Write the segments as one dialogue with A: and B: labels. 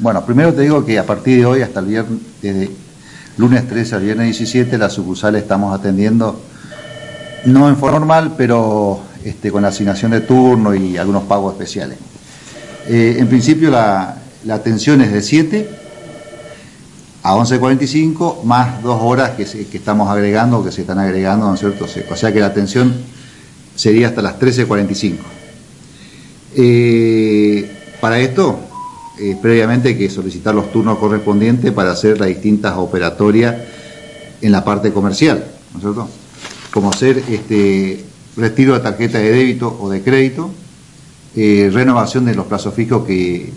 A: Bueno, primero te digo que a partir de hoy hasta el viernes, desde lunes 13 al viernes 17, las sucursales estamos atendiendo, no en forma normal, pero este, con la asignación de turno y algunos pagos especiales. Eh, en principio la, atención es de 7 a 11.45, más dos horas que, que estamos agregando, que se están agregando, ¿no es cierto? O sea que la atención sería hasta las 13.45. Eh, para esto, eh, previamente que solicitar los turnos correspondientes para hacer las distintas operatorias en la parte comercial, ¿no es cierto? Como hacer este, retiro de tarjeta de débito o de crédito, eh, renovación de los plazos fijos que,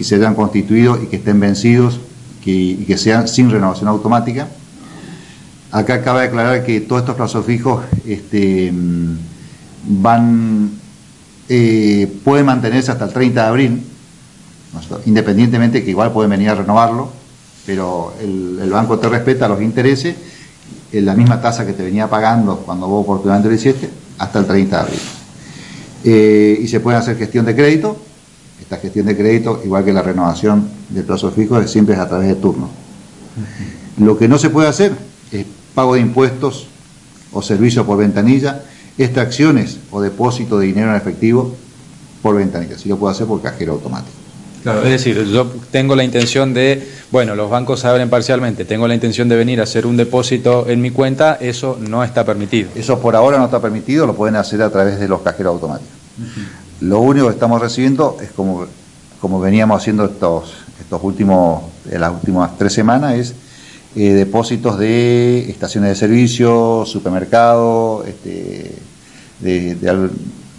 A: se hayan constituido y que estén vencidos y que sean sin renovación automática. Acá cabe aclarar que todos estos plazos fijos este, van, eh, pueden mantenerse hasta el 30 de abril, independientemente que igual pueden venir a renovarlo, pero el, banco te respeta los intereses en la misma tasa que te venía pagando cuando vos oportunamente lo hiciste, hasta el 30 de abril. Eh, y se puede hacer gestión de crédito, esta gestión de crédito, igual que la renovación del plazo fijo, siempre es a través de turno. Lo que no se puede hacer es pago de impuestos o servicios por ventanilla, extracciones o depósito de dinero en efectivo por ventanilla. Si lo puedo hacer por cajero automático.
B: Claro, es decir, yo tengo la intención de, bueno, los bancos abren parcialmente, tengo la intención de venir a hacer un depósito en mi cuenta, eso no está permitido.
A: Eso por ahora no está permitido, lo pueden hacer a través de los cajeros automáticos. Lo único que estamos recibiendo es como, como veníamos haciendo estos, estos últimos, en las últimas tres semanas, es eh, depósitos de estaciones de servicio, supermercado, este, de,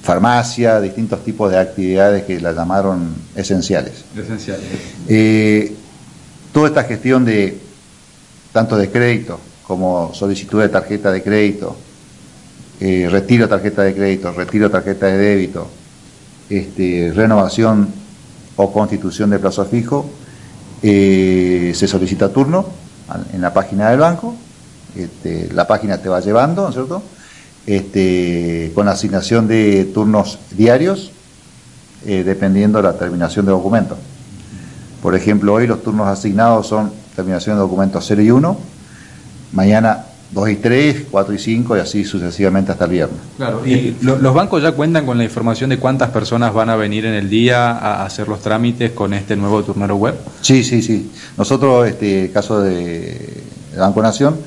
A: farmacia, distintos tipos de actividades que la llamaron esenciales.
B: Esenciales.
A: Eh, toda esta gestión de tanto de crédito como solicitud de tarjeta de crédito, eh, retiro de tarjeta de crédito, retiro de tarjeta de débito, este, renovación o constitución de plazo fijo, se solicita turno en la página del banco, este, la página te va llevando, ¿no es cierto? Este, con asignación de turnos diarios, eh, dependiendo de la terminación de documentos. Por ejemplo, hoy los turnos asignados son terminación de documentos 0 y 1, mañana 2 y 3, 4 y 5 y así sucesivamente hasta el viernes.
B: Claro, y los bancos ya cuentan con la información de cuántas personas van a venir en el día a hacer los trámites con este nuevo turnero web.
A: Sí, sí, sí. Nosotros, este caso de Banco Nación,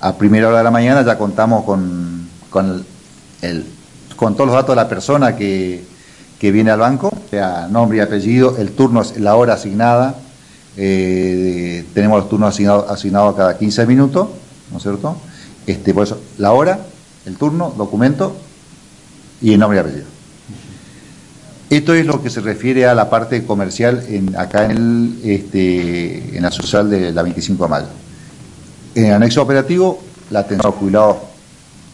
A: a primera hora de la mañana ya contamos con, con, el, con todos los datos de la persona que, viene al banco, sea, nombre y apellido, el turno, la hora asignada, eh, tenemos los turnos asignados, asignados cada 15 minutos, ¿no es cierto? Este, por eso, la hora, el turno, documento y el nombre y apellido. Esto es lo que se refiere a la parte comercial en, acá en, el, este, en la social de la 25 de mayo. En el anexo operativo, la atención a los jubilados,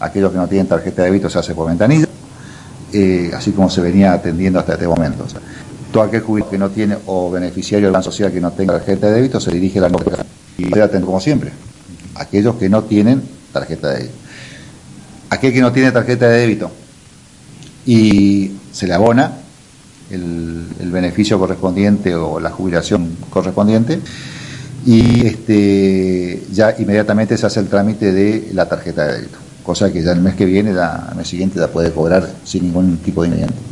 A: aquellos que no tienen tarjeta de débito, se hace por ventanilla, eh, así como se venía atendiendo hasta este momento. todo aquel jubilado que no tiene o beneficiario del plan social que no tenga tarjeta de débito se dirige a la y se atender como siempre. Aquellos que no tienen tarjeta de débito. Aquel que no tiene tarjeta de débito y se le abona el, beneficio correspondiente o la jubilación correspondiente y este, ya inmediatamente se hace el trámite de la tarjeta de débito, cosa que ya el mes que viene, el mes siguiente, ya puede cobrar sin ningún tipo de ingrediente.